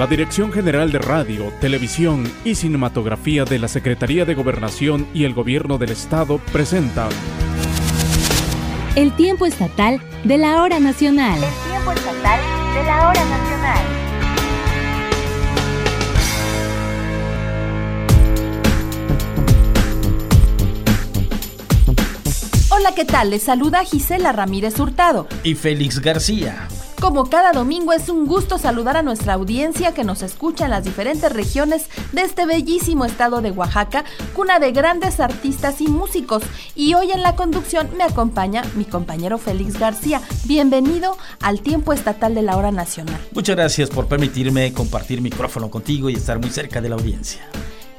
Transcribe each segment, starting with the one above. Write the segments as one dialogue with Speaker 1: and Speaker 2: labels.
Speaker 1: La Dirección General de Radio, Televisión y Cinematografía de la Secretaría de Gobernación y el Gobierno del Estado presenta
Speaker 2: El tiempo estatal de la hora nacional.
Speaker 3: El tiempo estatal de la hora nacional.
Speaker 4: Hola, ¿qué tal? Les saluda Gisela Ramírez Hurtado.
Speaker 5: Y Félix García.
Speaker 4: Como cada domingo es un gusto saludar a nuestra audiencia que nos escucha en las diferentes regiones de este bellísimo estado de Oaxaca, cuna de grandes artistas y músicos. Y hoy en la conducción me acompaña mi compañero Félix García. Bienvenido al tiempo estatal de la hora nacional.
Speaker 5: Muchas gracias por permitirme compartir micrófono contigo y estar muy cerca de la audiencia.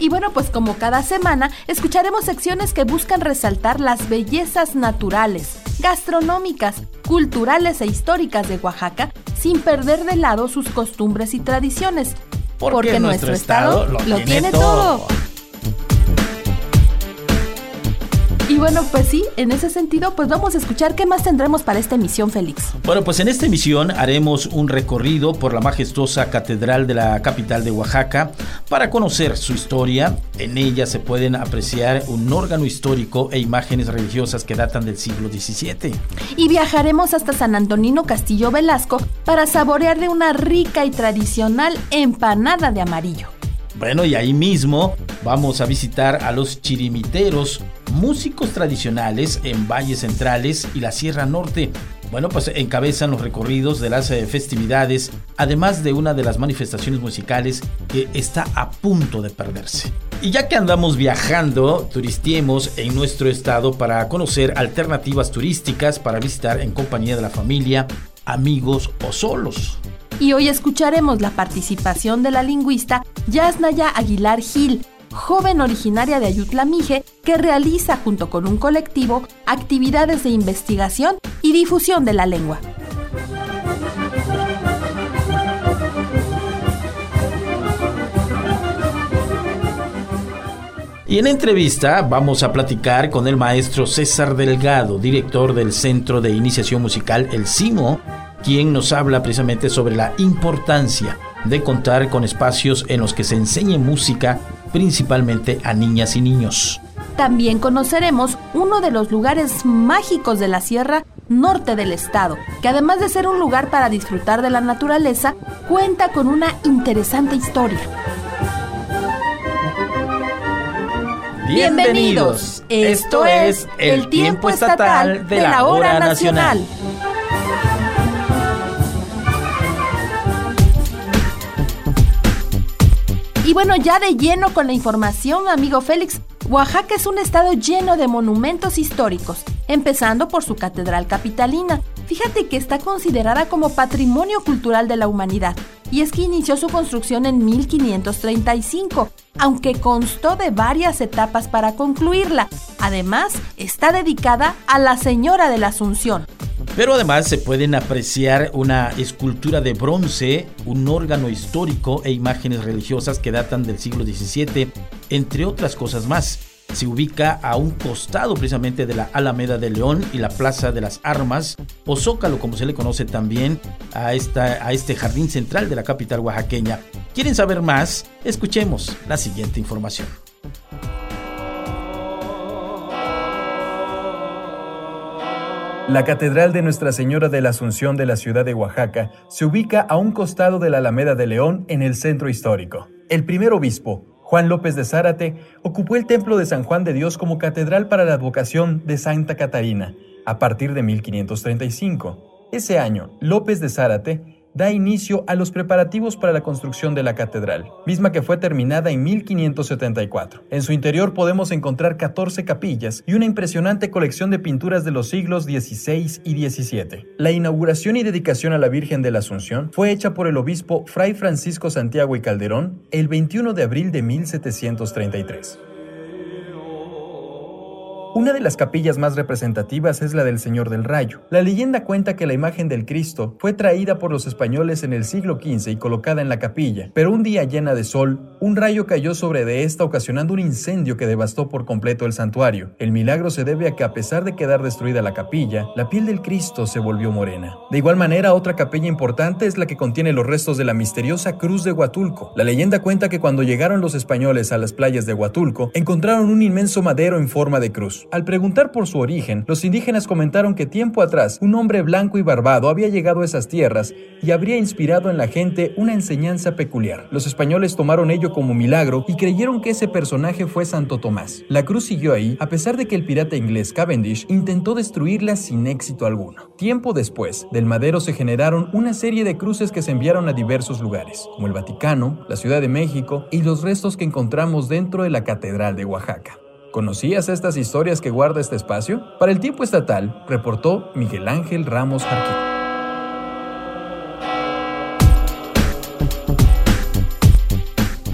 Speaker 4: Y bueno, pues como cada semana, escucharemos secciones que buscan resaltar las bellezas naturales, gastronómicas, culturales e históricas de Oaxaca, sin perder de lado sus costumbres y tradiciones.
Speaker 5: Porque, nuestro, estado, lo, tiene, todo.
Speaker 4: Bueno, pues sí, en ese sentido, pues vamos a escuchar qué más tendremos para esta emisión, Félix.
Speaker 5: Bueno, pues en esta emisión haremos un recorrido por la majestuosa catedral de la capital de Oaxaca para conocer su historia. En ella se pueden apreciar un órgano histórico e imágenes religiosas que datan del siglo XVII.
Speaker 4: Y viajaremos hasta San Antonino Castillo Velasco para saborear de una rica y tradicional empanada de amarillo.
Speaker 5: Bueno, y ahí mismo vamos a visitar a los chirimiteros, músicos tradicionales en valles centrales y la Sierra Norte. Bueno, pues encabezan los recorridos de las eh, festividades, además de una de las manifestaciones musicales que está a punto de perderse. Y ya que andamos viajando, turistiemos en nuestro estado para conocer alternativas turísticas para visitar en compañía de la familia, amigos o solos
Speaker 4: y hoy escucharemos la participación de la lingüista Yasnaya Aguilar Gil, joven originaria de Ayutla Mije, que realiza junto con un colectivo actividades de investigación y difusión de la lengua.
Speaker 5: Y en entrevista vamos a platicar con el maestro César Delgado, director del Centro de Iniciación Musical El CIMO, quien nos habla precisamente sobre la importancia de contar con espacios en los que se enseñe música principalmente a niñas y niños.
Speaker 4: También conoceremos uno de los lugares mágicos de la Sierra Norte del estado, que además de ser un lugar para disfrutar de la naturaleza, cuenta con una interesante historia.
Speaker 5: Bienvenidos, esto es el tiempo estatal de la hora nacional.
Speaker 4: Y bueno, ya de lleno con la información, amigo Félix, Oaxaca es un estado lleno de monumentos históricos, empezando por su catedral capitalina. Fíjate que está considerada como patrimonio cultural de la humanidad, y es que inició su construcción en 1535, aunque constó de varias etapas para concluirla. Además, está dedicada a la Señora de la Asunción,
Speaker 5: pero además se pueden apreciar una escultura de bronce, un órgano histórico e imágenes religiosas que datan del siglo XVII, entre otras cosas más. Se ubica a un costado precisamente de la Alameda de León y la Plaza de las Armas, o Zócalo como se le conoce también a, esta, a este jardín central de la capital oaxaqueña. ¿Quieren saber más? Escuchemos la siguiente información.
Speaker 6: La Catedral de Nuestra Señora de la Asunción de la ciudad de Oaxaca se ubica a un costado de la Alameda de León en el centro histórico. El primer obispo, Juan López de Zárate, ocupó el templo de San Juan de Dios como catedral para la advocación de Santa Catarina a partir de 1535. Ese año, López de Zárate da inicio a los preparativos para la construcción de la catedral, misma que fue terminada en 1574. En su interior podemos encontrar 14 capillas y una impresionante colección de pinturas de los siglos XVI y XVII. La inauguración y dedicación a la Virgen de la Asunción fue hecha por el obispo Fray Francisco Santiago y Calderón el 21 de abril de 1733. Una de las capillas más representativas es la del Señor del Rayo. La leyenda cuenta que la imagen del Cristo fue traída por los españoles en el siglo XV y colocada en la capilla, pero un día llena de sol, un rayo cayó sobre de esta ocasionando un incendio que devastó por completo el santuario. El milagro se debe a que a pesar de quedar destruida la capilla, la piel del Cristo se volvió morena. De igual manera, otra capilla importante es la que contiene los restos de la misteriosa cruz de Huatulco. La leyenda cuenta que cuando llegaron los españoles a las playas de Huatulco, encontraron un inmenso madero en forma de cruz. Al preguntar por su origen, los indígenas comentaron que tiempo atrás un hombre blanco y barbado había llegado a esas tierras y habría inspirado en la gente una enseñanza peculiar. Los españoles tomaron ello como milagro y creyeron que ese personaje fue Santo Tomás. La cruz siguió ahí a pesar de que el pirata inglés Cavendish intentó destruirla sin éxito alguno. Tiempo después, del madero se generaron una serie de cruces que se enviaron a diversos lugares, como el Vaticano, la Ciudad de México y los restos que encontramos dentro de la Catedral de Oaxaca. ¿Conocías estas historias que guarda este espacio? Para el tiempo estatal, reportó Miguel Ángel Ramos Jarquín.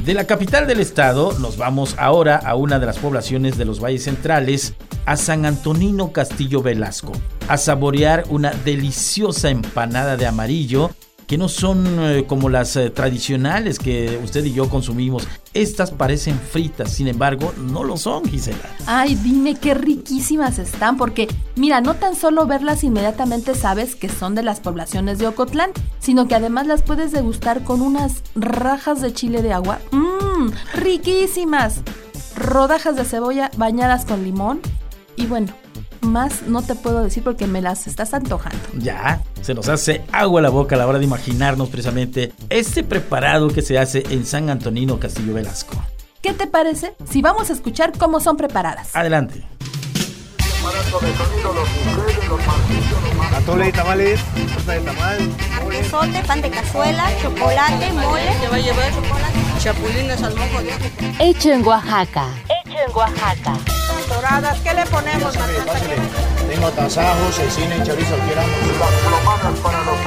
Speaker 5: De la capital del estado nos vamos ahora a una de las poblaciones de los valles centrales, a San Antonino Castillo Velasco, a saborear una deliciosa empanada de amarillo que no son eh, como las eh, tradicionales que usted y yo consumimos. Estas parecen fritas, sin embargo, no lo son, Gisela.
Speaker 4: Ay, dime qué riquísimas están, porque mira, no tan solo verlas inmediatamente sabes que son de las poblaciones de Ocotlán, sino que además las puedes degustar con unas rajas de chile de agua. Mmm, riquísimas. Rodajas de cebolla bañadas con limón. Y bueno, más no te puedo decir porque me las estás antojando.
Speaker 5: Ya, se nos hace agua a la boca a la hora de imaginarnos precisamente este preparado que se hace en San Antonino Castillo Velasco.
Speaker 4: ¿Qué te parece si vamos a escuchar cómo son preparadas?
Speaker 5: Adelante.
Speaker 7: Atole y tamales, torta de tamal.
Speaker 8: Artesote, pan de cazuela, chocolate, mole.
Speaker 9: Te va a llevar chocolate, chapulines al mojo de
Speaker 2: Hecho en Oaxaca.
Speaker 3: Hecho en Oaxaca.
Speaker 9: Doradas, ¿qué le ponemos?
Speaker 7: Pásale, pásale. Tengo tasajos, cecina y chorizo, quieramos.
Speaker 10: para los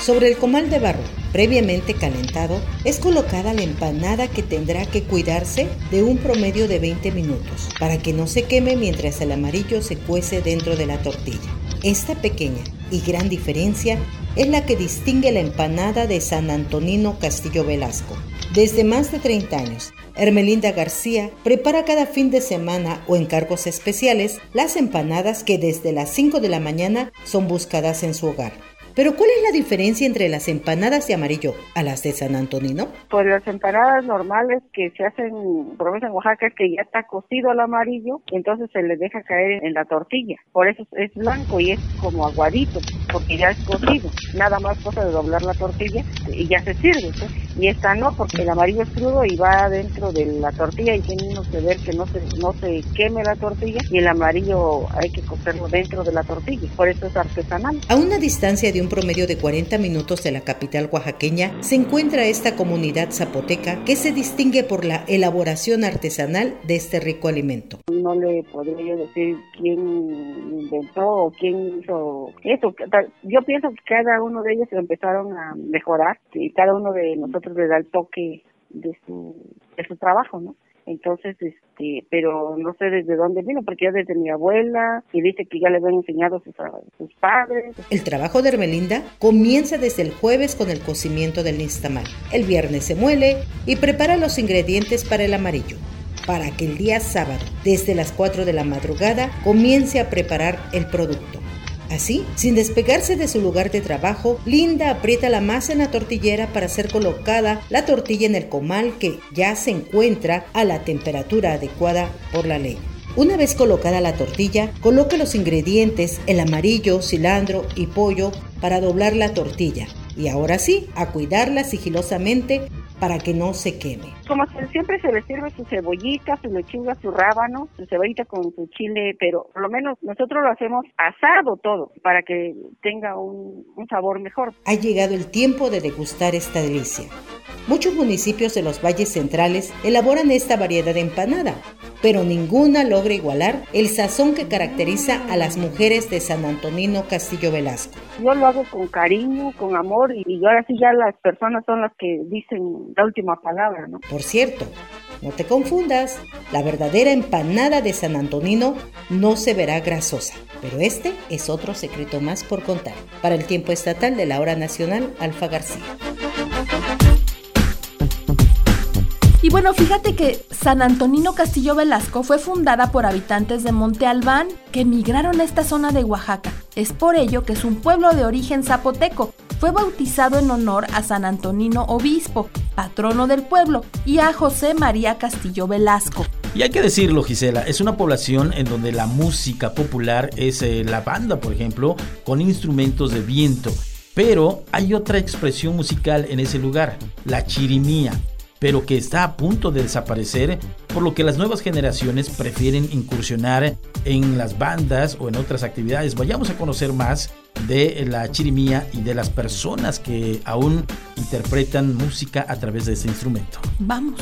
Speaker 11: Sobre el comal de barro, previamente calentado, es colocada la empanada que tendrá que cuidarse de un promedio de 20 minutos para que no se queme mientras el amarillo se cuece dentro de la tortilla. Esta pequeña y gran diferencia es la que distingue la empanada de San Antonino Castillo Velasco. Desde más de 30 años, Hermelinda García prepara cada fin de semana o en cargos especiales las empanadas que desde las 5 de la mañana son buscadas en su hogar. Pero ¿cuál es la diferencia entre las empanadas de amarillo a las de San Antonino?
Speaker 12: Pues las empanadas normales que se hacen, por ejemplo en Oaxaca, que ya está cocido al amarillo, entonces se le deja caer en la tortilla. Por eso es blanco y es como aguadito, porque ya es cocido. Nada más cosa de doblar la tortilla y ya se sirve. ¿sí? Y esta no, porque el amarillo es crudo y va dentro de la tortilla y tiene uno que ver que no se, no se queme la tortilla y el amarillo hay que cocerlo dentro de la tortilla. Por eso es artesanal.
Speaker 11: A una distancia de un promedio de 40 minutos de la capital oaxaqueña, se encuentra esta comunidad zapoteca que se distingue por la elaboración artesanal de este rico alimento.
Speaker 12: No le podría decir quién inventó o quién hizo eso. Yo pienso que cada uno de ellos empezaron a mejorar y cada uno de nosotros le da el toque de su, de su trabajo, ¿no? Entonces, este, pero no sé desde dónde vino, porque ya desde mi abuela, y dice que ya le habían enseñado sus, sus padres.
Speaker 11: El trabajo de Hermelinda comienza desde el jueves con el cocimiento del nistamal. El viernes se muele y prepara los ingredientes para el amarillo para que el día sábado, desde las 4 de la madrugada, comience a preparar el producto. Así, sin despegarse de su lugar de trabajo, Linda aprieta la masa en la tortillera para ser colocada la tortilla en el comal que ya se encuentra a la temperatura adecuada por la ley. Una vez colocada la tortilla, coloca los ingredientes, el amarillo, cilantro y pollo para doblar la tortilla. Y ahora sí, a cuidarla sigilosamente para que no se queme.
Speaker 12: Como siempre se le sirve su cebollita, su lechuga, su rábano, su cebollita con su chile, pero por lo menos nosotros lo hacemos asado todo para que tenga un, un sabor mejor.
Speaker 11: Ha llegado el tiempo de degustar esta delicia. Muchos municipios de los valles centrales elaboran esta variedad de empanada, pero ninguna logra igualar el sazón que caracteriza a las mujeres de San Antonino Castillo Velasco.
Speaker 12: Yo lo hago con cariño, con amor y ahora sí ya las personas son las que dicen la última palabra, ¿no?
Speaker 11: Por cierto, no te confundas, la verdadera empanada de San Antonino no se verá grasosa, pero este es otro secreto más por contar. Para el tiempo estatal de la hora nacional, Alfa García.
Speaker 4: Y bueno, fíjate que San Antonino Castillo Velasco fue fundada por habitantes de Monte Albán que emigraron a esta zona de Oaxaca. Es por ello que es un pueblo de origen zapoteco. Fue bautizado en honor a San Antonino Obispo, patrono del pueblo, y a José María Castillo Velasco.
Speaker 5: Y hay que decirlo, Gisela, es una población en donde la música popular es eh, la banda, por ejemplo, con instrumentos de viento. Pero hay otra expresión musical en ese lugar, la chirimía pero que está a punto de desaparecer, por lo que las nuevas generaciones prefieren incursionar en las bandas o en otras actividades. Vayamos a conocer más de la chirimía y de las personas que aún interpretan música a través de ese instrumento.
Speaker 4: Vamos.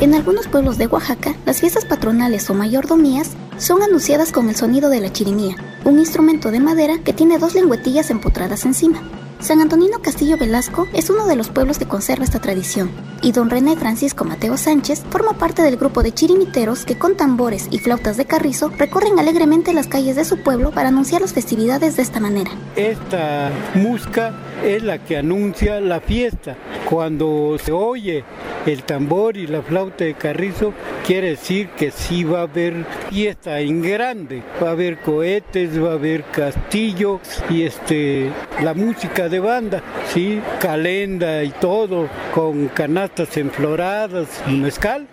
Speaker 13: En algunos pueblos de Oaxaca, las fiestas patronales o mayordomías son anunciadas con el sonido de la chirimía, un instrumento de madera que tiene dos lengüetillas empotradas encima. San Antonino Castillo Velasco es uno de los pueblos que conserva esta tradición, y don René Francisco Mateo Sánchez forma parte del grupo de chirimiteros que con tambores y flautas de carrizo recorren alegremente las calles de su pueblo para anunciar las festividades de esta manera.
Speaker 14: Esta música es la que anuncia la fiesta. Cuando se oye el tambor y la flauta de carrizo, quiere decir que sí va a haber fiesta en grande. Va a haber cohetes, va a haber castillo y este la música de banda, sí, calenda y todo, con canastas enfloradas y mezcal.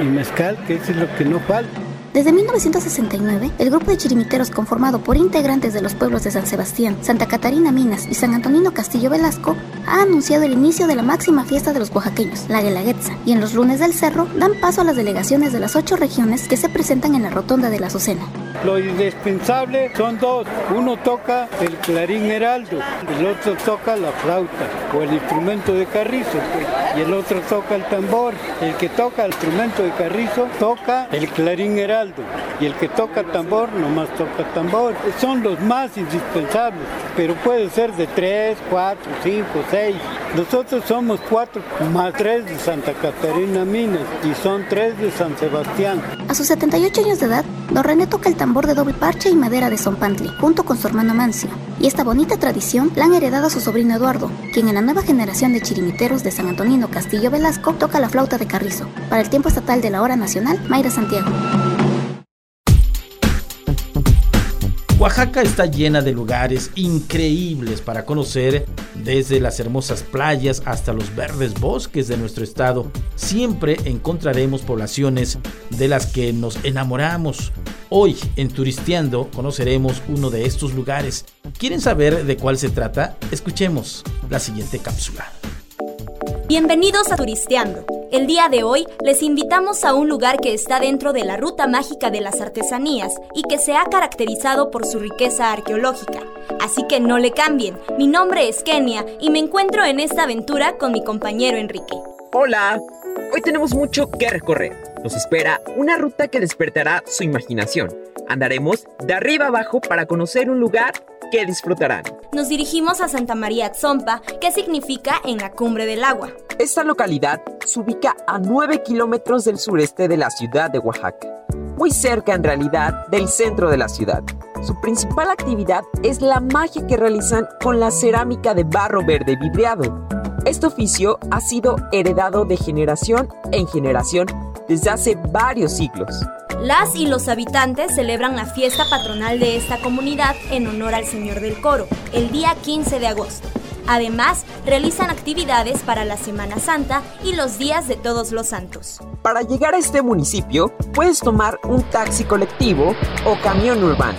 Speaker 14: Y mezcal, que eso es lo que no falta.
Speaker 13: Desde 1969, el grupo de chirimiteros conformado por integrantes de los pueblos de San Sebastián, Santa Catarina Minas y San Antonino Castillo Velasco ha anunciado el inicio de la máxima fiesta de los oaxaqueños, la Guelaguetza, y en los lunes del cerro dan paso a las delegaciones de las ocho regiones que se presentan en la rotonda de la Azucena.
Speaker 14: Lo indispensable son dos. Uno toca el clarín heraldo, el otro toca la flauta o el instrumento de carrizo, y el otro toca el tambor. El que toca el instrumento de carrizo toca el clarín heraldo, y el que toca tambor nomás toca tambor. Son los más indispensables, pero puede ser de tres, cuatro, cinco, seis. Nosotros somos cuatro, más tres de Santa Catarina Minas, y son tres de San Sebastián.
Speaker 13: A sus 78 años de edad, Don René toca el tambor de doble parche y madera de Zompantli, junto con su hermano Mancio. Y esta bonita tradición la han heredado a su sobrino Eduardo, quien en la nueva generación de chirimiteros de San Antonino Castillo Velasco toca la flauta de carrizo. Para el tiempo estatal de la hora nacional, Mayra Santiago.
Speaker 5: Oaxaca está llena de lugares increíbles para conocer, desde las hermosas playas hasta los verdes bosques de nuestro estado. Siempre encontraremos poblaciones de las que nos enamoramos. Hoy en Turisteando conoceremos uno de estos lugares. ¿Quieren saber de cuál se trata? Escuchemos la siguiente cápsula.
Speaker 15: Bienvenidos a Turisteando. El día de hoy les invitamos a un lugar que está dentro de la ruta mágica de las artesanías y que se ha caracterizado por su riqueza arqueológica. Así que no le cambien. Mi nombre es Kenia y me encuentro en esta aventura con mi compañero Enrique.
Speaker 16: Hola. Hoy tenemos mucho que recorrer. Nos espera una ruta que despertará su imaginación. Andaremos de arriba abajo para conocer un lugar que disfrutarán.
Speaker 15: Nos dirigimos a Santa María Tzompa, que significa en la cumbre del agua.
Speaker 16: Esta localidad se ubica a 9 kilómetros del sureste de la ciudad de Oaxaca, muy cerca en realidad del centro de la ciudad. Su principal actividad es la magia que realizan con la cerámica de barro verde vidriado. Este oficio ha sido heredado de generación en generación desde hace varios siglos.
Speaker 15: Las y los habitantes celebran la fiesta patronal de esta comunidad en honor al Señor del Coro, el día 15 de agosto. Además, realizan actividades para la Semana Santa y los días de todos los santos.
Speaker 16: Para llegar a este municipio, puedes tomar un taxi colectivo o camión urbano.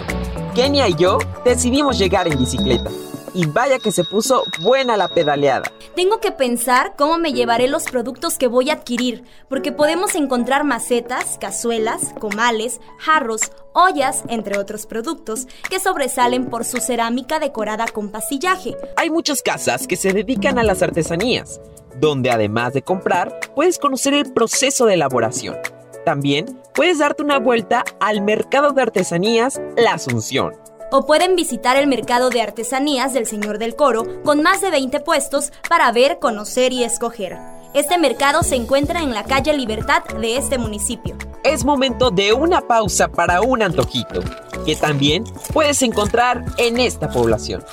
Speaker 16: Kenia y yo decidimos llegar en bicicleta. Y vaya que se puso buena la pedaleada.
Speaker 15: Tengo que pensar cómo me llevaré los productos que voy a adquirir, porque podemos encontrar macetas, cazuelas, comales, jarros, ollas, entre otros productos, que sobresalen por su cerámica decorada con pasillaje.
Speaker 16: Hay muchas casas que se dedican a las artesanías, donde además de comprar, puedes conocer el proceso de elaboración. También puedes darte una vuelta al mercado de artesanías La Asunción
Speaker 15: o pueden visitar el mercado de artesanías del Señor del Coro con más de 20 puestos para ver, conocer y escoger. Este mercado se encuentra en la calle Libertad de este municipio.
Speaker 16: Es momento de una pausa para un antojito, que también puedes encontrar en esta población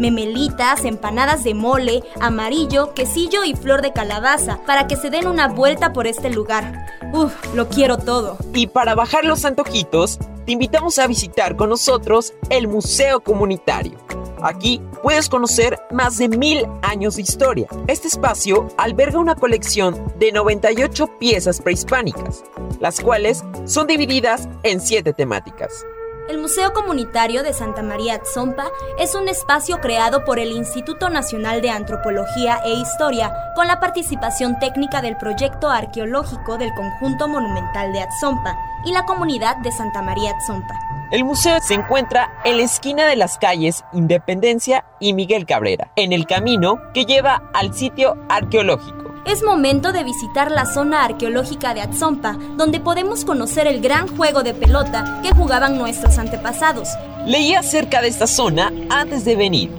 Speaker 15: memelitas, empanadas de mole, amarillo, quesillo y flor de calabaza, para que se den una vuelta por este lugar. Uf, lo quiero todo.
Speaker 16: Y para bajar los antojitos, te invitamos a visitar con nosotros el Museo Comunitario. Aquí puedes conocer más de mil años de historia. Este espacio alberga una colección de 98 piezas prehispánicas, las cuales son divididas en siete temáticas.
Speaker 15: El Museo Comunitario de Santa María Atzompa es un espacio creado por el Instituto Nacional de Antropología e Historia con la participación técnica del proyecto arqueológico del Conjunto Monumental de Atzompa y la comunidad de Santa María Atzompa.
Speaker 16: El museo se encuentra en la esquina de las calles Independencia y Miguel Cabrera, en el camino que lleva al sitio arqueológico
Speaker 15: es momento de visitar la zona arqueológica de Atzompa, donde podemos conocer el gran juego de pelota que jugaban nuestros antepasados.
Speaker 16: Leí acerca de esta zona antes de venir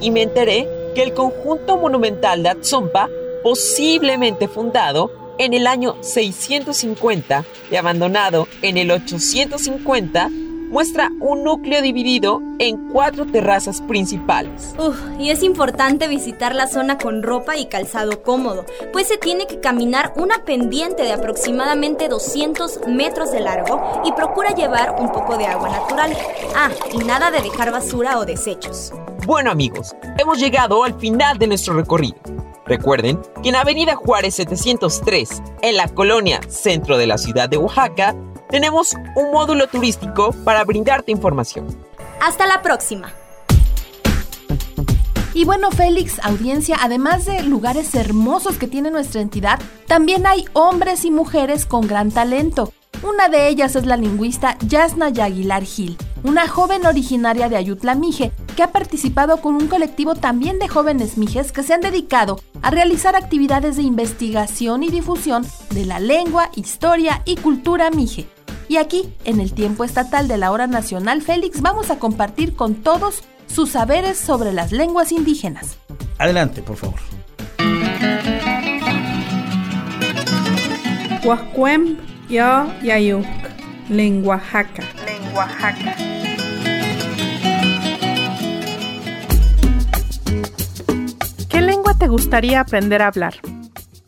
Speaker 16: y me enteré que el conjunto monumental de Atzompa, posiblemente fundado en el año 650 y abandonado en el 850, muestra un núcleo dividido en cuatro terrazas principales.
Speaker 15: Uf, y es importante visitar la zona con ropa y calzado cómodo, pues se tiene que caminar una pendiente de aproximadamente 200 metros de largo y procura llevar un poco de agua natural. Ah, y nada de dejar basura o desechos.
Speaker 16: Bueno amigos, hemos llegado al final de nuestro recorrido. Recuerden que en Avenida Juárez 703, en la colonia centro de la ciudad de Oaxaca, tenemos un módulo turístico para brindarte información.
Speaker 15: Hasta la próxima.
Speaker 4: Y bueno, Félix, audiencia, además de lugares hermosos que tiene nuestra entidad, también hay hombres y mujeres con gran talento. Una de ellas es la lingüista Yasna Yaguilar Gil, una joven originaria de Ayutla Mije, que ha participado con un colectivo también de jóvenes mijes que se han dedicado a realizar actividades de investigación y difusión de la lengua, historia y cultura mije. Y aquí, en el tiempo estatal de la hora nacional, Félix, vamos a compartir con todos sus saberes sobre las lenguas indígenas.
Speaker 5: Adelante, por favor.
Speaker 17: Huascuem yo yayuk, lengua jaca. Lengua jaca. ¿Qué lengua te gustaría aprender a hablar?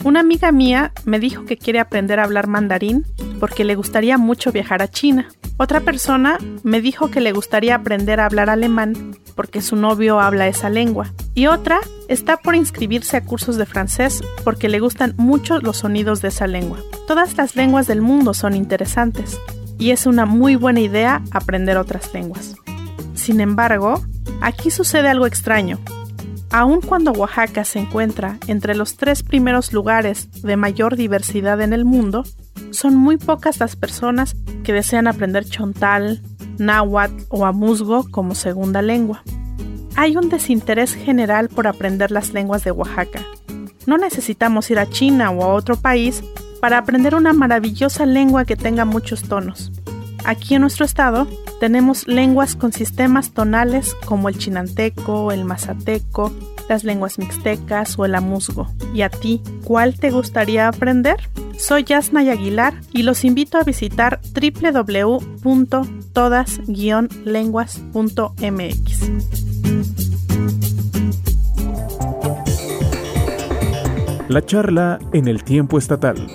Speaker 17: Una amiga mía me dijo que quiere aprender a hablar mandarín porque le gustaría mucho viajar a China. Otra persona me dijo que le gustaría aprender a hablar alemán porque su novio habla esa lengua. Y otra está por inscribirse a cursos de francés porque le gustan mucho los sonidos de esa lengua. Todas las lenguas del mundo son interesantes y es una muy buena idea aprender otras lenguas. Sin embargo, aquí sucede algo extraño. Aun cuando Oaxaca se encuentra entre los tres primeros lugares de mayor diversidad en el mundo, son muy pocas las personas que desean aprender chontal, náhuatl o amuzgo como segunda lengua. Hay un desinterés general por aprender las lenguas de Oaxaca. No necesitamos ir a China o a otro país para aprender una maravillosa lengua que tenga muchos tonos. Aquí en nuestro estado tenemos lenguas con sistemas tonales como el chinanteco, el mazateco, las lenguas mixtecas o el amuzgo. ¿Y a ti, cuál te gustaría aprender? Soy Yasna Aguilar y los invito a visitar www.todas-lenguas.mx.
Speaker 1: La charla en el tiempo estatal.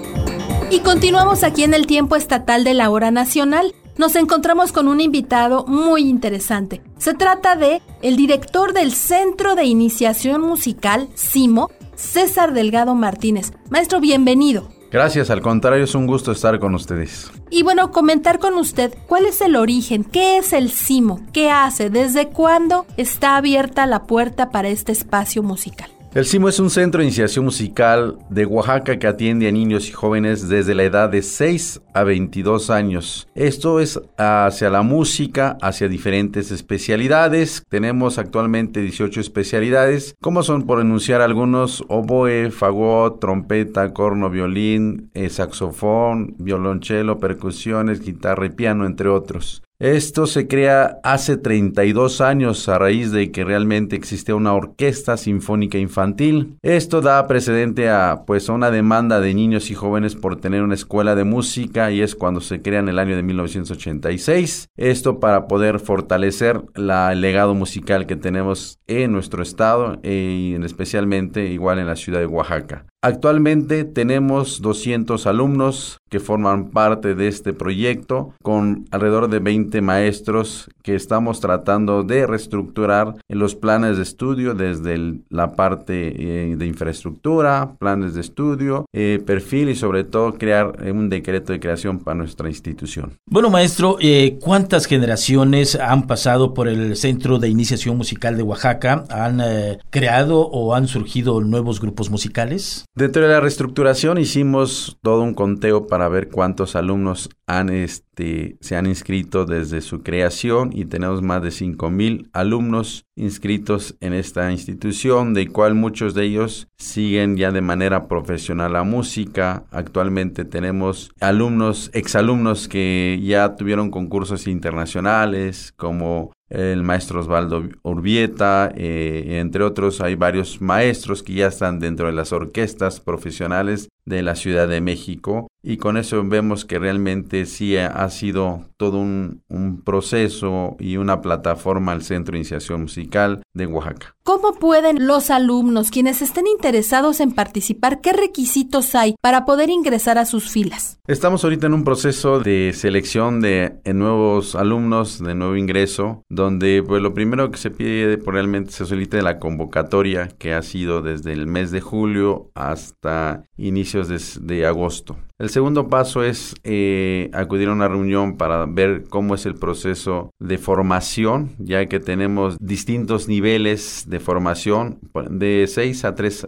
Speaker 4: Y continuamos aquí en el tiempo estatal de la hora nacional nos encontramos con un invitado muy interesante. Se trata de el director del Centro de Iniciación Musical, CIMO, César Delgado Martínez. Maestro, bienvenido.
Speaker 18: Gracias, al contrario, es un gusto estar con ustedes.
Speaker 4: Y bueno, comentar con usted cuál es el origen, qué es el CIMO, qué hace, desde cuándo está abierta la puerta para este espacio musical.
Speaker 18: El CIMO es un centro de iniciación musical de Oaxaca que atiende a niños y jóvenes desde la edad de 6 a 22 años. Esto es hacia la música, hacia diferentes especialidades. Tenemos actualmente 18 especialidades, como son por enunciar algunos, oboe, fagot, trompeta, corno, violín, eh, saxofón, violonchelo, percusiones, guitarra y piano, entre otros. Esto se crea hace 32 años a raíz de que realmente existía una orquesta sinfónica infantil. Esto da precedente a pues a una demanda de niños y jóvenes por tener una escuela de música y es cuando se crea en el año de 1986. Esto para poder fortalecer la, el legado musical que tenemos en nuestro estado e, y especialmente igual en la ciudad de Oaxaca. Actualmente tenemos 200 alumnos que forman parte de este proyecto con alrededor de 20 maestros que estamos tratando de reestructurar en los planes de estudio desde la parte eh, de infraestructura, planes de estudio, eh, perfil y sobre todo crear un decreto de creación para nuestra institución.
Speaker 5: Bueno, maestro, eh, ¿cuántas generaciones han pasado por el Centro de Iniciación Musical de Oaxaca? ¿Han creado o han surgido nuevos grupos musicales?
Speaker 18: Dentro de la reestructuración hicimos todo un conteo para ver cuántos alumnos han, este, se han inscrito desde su creación y tenemos más de 5.000 alumnos inscritos en esta institución, de cual muchos de ellos siguen ya de manera profesional la música. Actualmente tenemos alumnos, exalumnos que ya tuvieron concursos internacionales como el maestro Osvaldo Urbieta, eh, entre otros, hay varios maestros que ya están dentro de las orquestas profesionales de la Ciudad de México y con eso vemos que realmente sí ha sido todo un, un, proceso y una plataforma al Centro de Iniciación Musical de Oaxaca.
Speaker 4: ¿Cómo pueden los alumnos, quienes estén interesados en participar, qué requisitos hay para poder ingresar a sus filas?
Speaker 18: Estamos ahorita en un proceso de selección de nuevos alumnos, de nuevo ingreso, donde pues lo primero que se pide realmente se solicita la convocatoria que ha sido desde el mes de julio hasta inicios de agosto. El segundo paso es eh, acudir a una reunión para ver cómo es el proceso de formación, ya que tenemos distintos niveles de formación de 6 a 3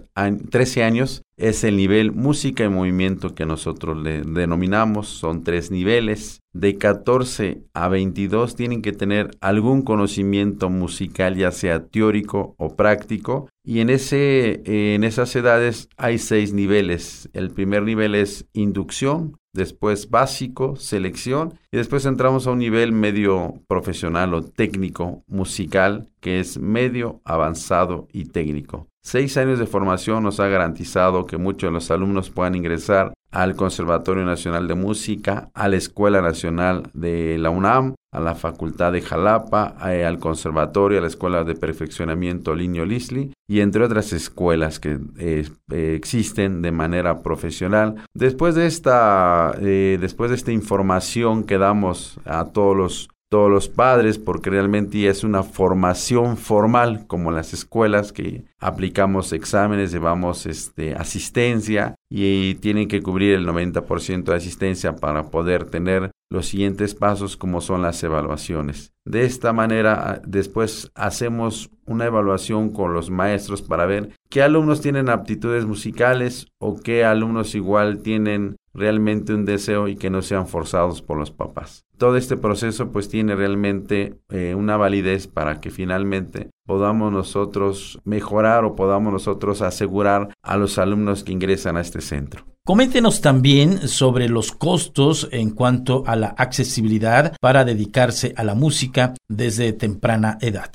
Speaker 18: 13 años es el nivel música y movimiento que nosotros le denominamos. Son tres niveles. De 14 a 22 tienen que tener algún conocimiento musical, ya sea teórico o práctico. Y en, ese, en esas edades hay seis niveles. El primer nivel es inducción, después básico, selección, y después entramos a un nivel medio profesional o técnico musical, que es medio avanzado y técnico. Seis años de formación nos ha garantizado que muchos de los alumnos puedan ingresar al Conservatorio Nacional de Música, a la Escuela Nacional de la UNAM, a la Facultad de Jalapa, eh, al Conservatorio, a la Escuela de Perfeccionamiento Liño Lisli y entre otras escuelas que eh, eh, existen de manera profesional. Después de esta, después de esta información que damos a todos los todos los padres porque realmente es una formación formal como las escuelas que aplicamos exámenes, llevamos este, asistencia y tienen que cubrir el 90% de asistencia para poder tener los siguientes pasos como son las evaluaciones. De esta manera después hacemos una evaluación con los maestros para ver qué alumnos tienen aptitudes musicales o qué alumnos igual tienen realmente un deseo y que no sean forzados por los papás. Todo este proceso pues tiene realmente eh, una validez para que finalmente podamos nosotros mejorar o podamos nosotros asegurar a los alumnos que ingresan a este centro.
Speaker 5: Coméntenos también sobre los costos en cuanto a la accesibilidad para dedicarse a la música desde temprana edad.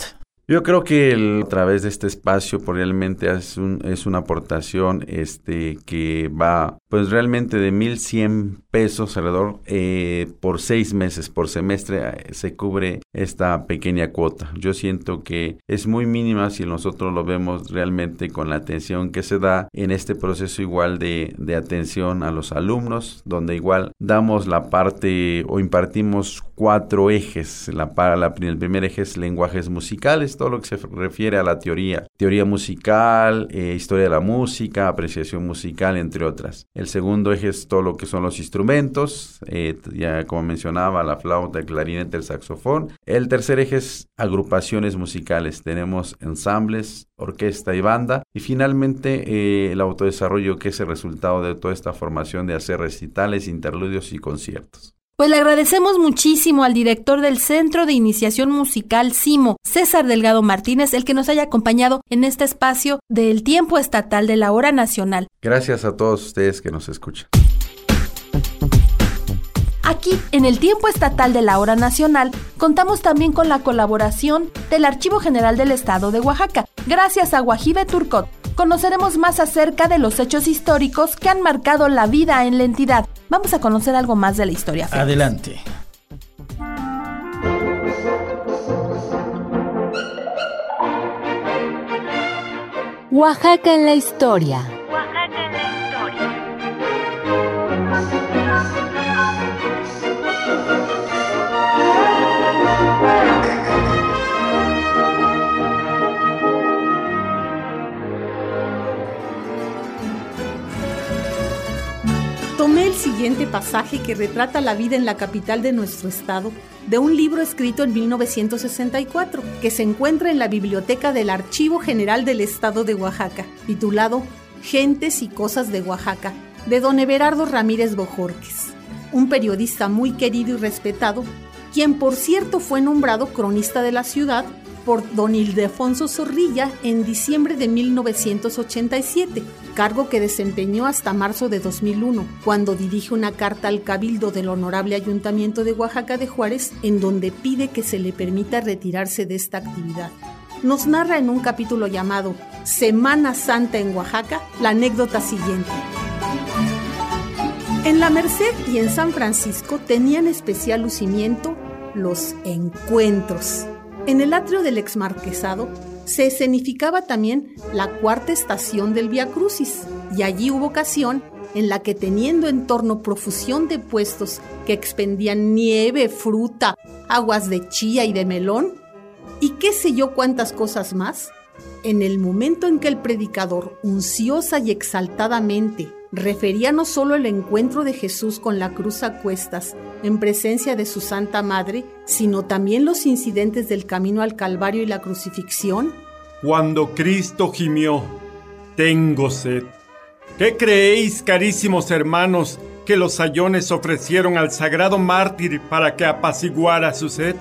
Speaker 18: Yo creo que a través de este espacio pues, realmente es, un, es una aportación este, que va pues realmente de 1.100 pesos alrededor eh, por seis meses, por semestre eh, se cubre esta pequeña cuota. Yo siento que es muy mínima si nosotros lo vemos realmente con la atención que se da en este proceso igual de, de atención a los alumnos, donde igual damos la parte o impartimos cuatro ejes. La, la, el primer eje es lenguajes musicales, todo lo que se refiere a la teoría, teoría musical, eh, historia de la música, apreciación musical, entre otras. El segundo eje es todo lo que son los instrumentos, eh, ya como mencionaba, la flauta, el clarinete, el saxofón. El tercer eje es agrupaciones musicales. Tenemos ensambles, orquesta y banda. Y finalmente eh, el autodesarrollo que es el resultado de toda esta formación de hacer recitales, interludios y conciertos.
Speaker 4: Pues le agradecemos muchísimo al director del Centro de Iniciación Musical CIMO, César Delgado Martínez, el que nos haya acompañado en este espacio del tiempo estatal de la hora nacional.
Speaker 18: Gracias a todos ustedes que nos escuchan.
Speaker 4: Aquí, en el tiempo estatal de la hora nacional, contamos también con la colaboración del Archivo General del Estado de Oaxaca. Gracias a Guajibe Turcot, conoceremos más acerca de los hechos históricos que han marcado la vida en la entidad. Vamos a conocer algo más de la historia. Félix.
Speaker 5: Adelante.
Speaker 2: Oaxaca en la historia.
Speaker 19: Tomé el siguiente pasaje que retrata la vida en la capital de nuestro estado de un libro escrito en 1964 que se encuentra en la biblioteca del Archivo General del Estado de Oaxaca, titulado Gentes y Cosas de Oaxaca, de don Everardo Ramírez Bojorques, un periodista muy querido y respetado, quien por cierto fue nombrado cronista de la ciudad por don Ildefonso Zorrilla en diciembre de 1987, cargo que desempeñó hasta marzo de 2001, cuando dirige una carta al Cabildo del Honorable Ayuntamiento de Oaxaca de Juárez, en donde pide que se le permita retirarse de esta actividad. Nos narra en un capítulo llamado Semana Santa en Oaxaca la anécdota siguiente. En la Merced y en San Francisco tenían especial lucimiento los encuentros. En el atrio del exmarquesado se escenificaba también la cuarta estación del Via Crucis, y allí hubo ocasión en la que teniendo en torno profusión de puestos que expendían nieve, fruta, aguas de chía y de melón, y qué sé yo cuántas cosas más, en el momento en que el predicador, unciosa y exaltadamente, refería no solo el encuentro de Jesús con la cruz a cuestas en presencia de su Santa Madre, sino también los incidentes del camino al Calvario y la crucifixión?
Speaker 20: Cuando Cristo gimió, tengo sed. ¿Qué creéis, carísimos hermanos, que los sayones ofrecieron al sagrado mártir para que apaciguara su sed?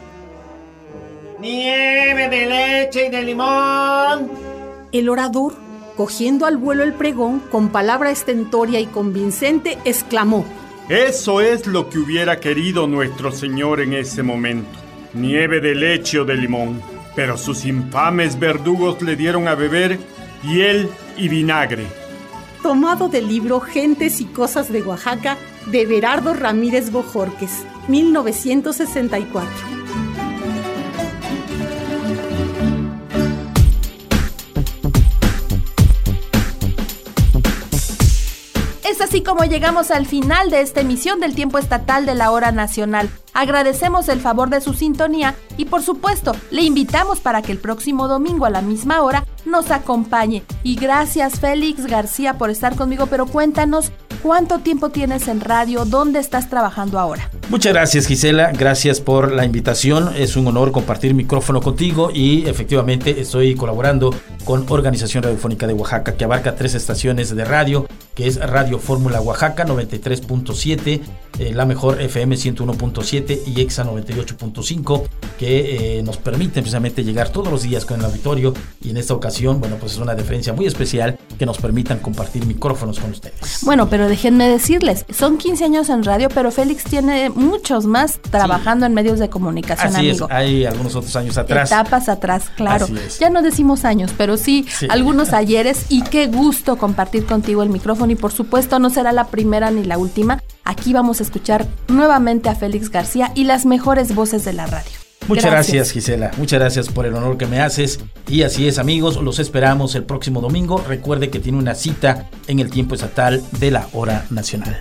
Speaker 7: Nieve de leche y de limón.
Speaker 19: El orador, cogiendo al vuelo el pregón, con palabra estentoria y convincente, exclamó,
Speaker 20: Eso es lo que hubiera querido nuestro Señor en ese momento. Nieve de leche o de limón. Pero sus infames verdugos le dieron a beber hiel y vinagre.
Speaker 19: tomado del libro Gentes y Cosas de Oaxaca de Berardo Ramírez Bojorques, 1964.
Speaker 4: Así como llegamos al final de esta emisión del tiempo estatal de la hora nacional. Agradecemos el favor de su sintonía y por supuesto le invitamos para que el próximo domingo a la misma hora nos acompañe. Y gracias Félix García por estar conmigo, pero cuéntanos cuánto tiempo tienes en radio, dónde estás trabajando ahora.
Speaker 5: Muchas gracias Gisela, gracias por la invitación. Es un honor compartir micrófono contigo y efectivamente estoy colaborando con Organización Radiofónica de Oaxaca que abarca tres estaciones de radio, que es Radio Fórmula Oaxaca 93.7, eh, la mejor FM 101.7 y EXA 98.5, que eh, nos permiten precisamente llegar todos los días con el auditorio y en esta ocasión, bueno, pues es una diferencia muy especial que nos permitan compartir micrófonos con ustedes.
Speaker 4: Bueno, pero déjenme decirles, son 15 años en radio, pero Félix tiene muchos más trabajando en medios de comunicación,
Speaker 5: Así
Speaker 4: amigo.
Speaker 5: es, hay algunos otros años atrás.
Speaker 4: Etapas atrás, claro.
Speaker 5: Así es.
Speaker 4: Ya no decimos años, pero sí,
Speaker 5: Sí.
Speaker 4: algunos ayeres y qué gusto compartir contigo el micrófono y por supuesto no será la primera ni la última. Aquí vamos a escuchar nuevamente a Félix García y las mejores voces de la radio.
Speaker 5: Muchas gracias. Gisela, muchas gracias por el honor que me haces. Y así es amigos, los esperamos el próximo domingo. Recuerde que tiene una cita en el tiempo estatal de la hora nacional.